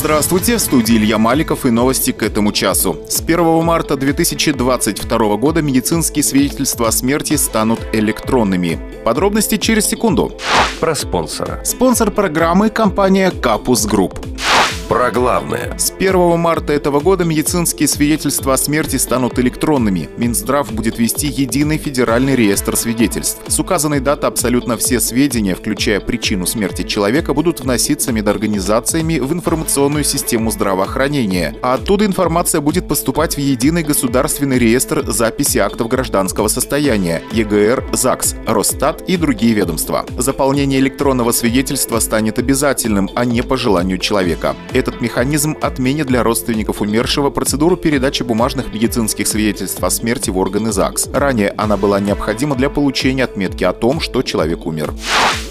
Здравствуйте, в студии Илья Маликов и новости к этому часу. С 1 марта 2022 года медицинские свидетельства о смерти станут электронными. Подробности через секунду. Про спонсора. Спонсор программы – компания Kapous Group. Про главное. С 1 марта этого года медицинские свидетельства о смерти станут электронными. Минздрав будет вести единый федеральный реестр свидетельств. С указанной даты абсолютно все сведения, включая причину смерти человека, будут вноситься медорганизациями в информационную систему здравоохранения. А оттуда информация будет поступать в единый государственный реестр записи актов гражданского состояния ЕГР, ЗАГС, Росстат и другие ведомства. Заполнение электронного свидетельства станет обязательным, а не по желанию человека. Этот механизм отменит для родственников умершего процедуру передачи бумажных медицинских свидетельств о смерти в органы ЗАГС. Ранее она была необходима для получения отметки о том, что человек умер.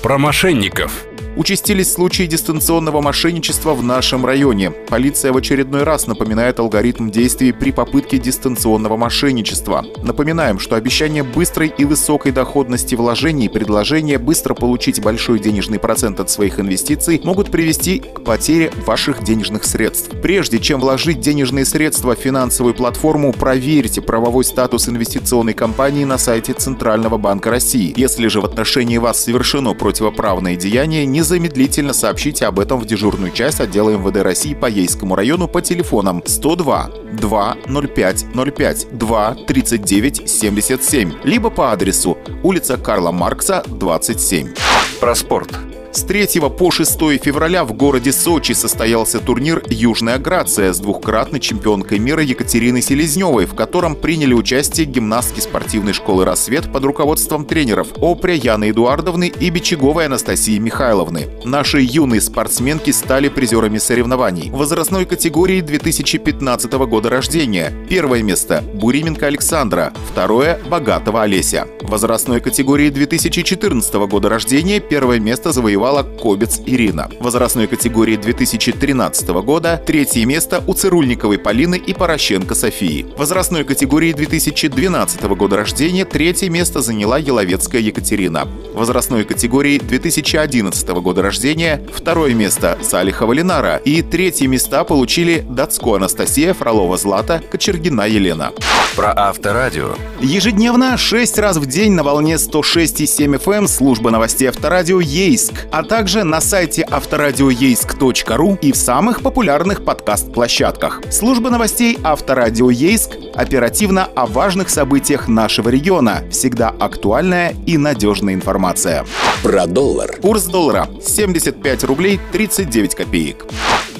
Про мошенников. Участились случаи дистанционного мошенничества в нашем районе. Полиция в очередной раз напоминает алгоритм действий при попытке дистанционного мошенничества. Напоминаем, что обещание быстрой и высокой доходности вложений и предложение быстро получить большой денежный процент от своих инвестиций могут привести к потере ваших денежных средств. Прежде чем вложить денежные средства в финансовую платформу, проверьте правовой статус инвестиционной компании на сайте Центрального банка России. Если же в отношении вас совершено противоправное деяние, не незамедлительно сообщите об этом в дежурную часть отдела МВД России по Ейскому району по телефонам 102 2 05 05 2 39 77, либо по адресу улица Карла Маркса, 27. Про спорт. С 3 по 6 февраля в городе Сочи состоялся турнир «Южная Грация» с двухкратной чемпионкой мира Екатериной Селезневой, в котором приняли участие гимнастки спортивной школы «Рассвет» под руководством тренеров Опря Яны Эдуардовны и Бичеговой Анастасии Михайловны. Наши юные спортсменки стали призерами соревнований. Возрастной категории 2015 года рождения. Первое место – Бурименко Александра, второе – Богатого Олеся. Возрастной категории 2014 года рождения первое место завоевал завоевала Кобец Ирина. В возрастной категории 2013 года третье место у Цирульниковой Полины и Порощенко Софии. В возрастной категории 2012 года рождения третье место заняла Еловецкая Екатерина. В возрастной категории 2011 года рождения второе место Салихова Ленара и третье места получили Дацко Анастасия, Фролова Злата, Кочергина Елена. Про Авторадио. Ежедневно 6 раз в день на волне 106,7 FM служба новостей Авторадио Ейск а также на сайте авторадиоейск.ру и в самых популярных подкаст-площадках. Служба новостей Авторадио Ейск оперативно о важных событиях нашего региона. Всегда актуальная и надежная информация. Про доллар. Курс доллара 75 рублей 39 копеек.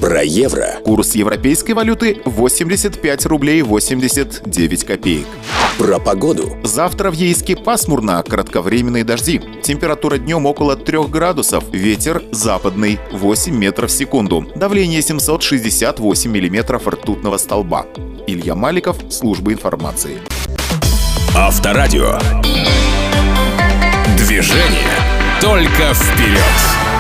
Про евро. Курс европейской валюты 85 рублей 89 копеек. Про погоду. Завтра в Ейске пасмурно, кратковременные дожди. Температура днем около 3 градусов. Ветер западный 8 метров в секунду. Давление 768 миллиметров ртутного столба. Илья Маликов, служба информации. Авторадио. Движение только вперед.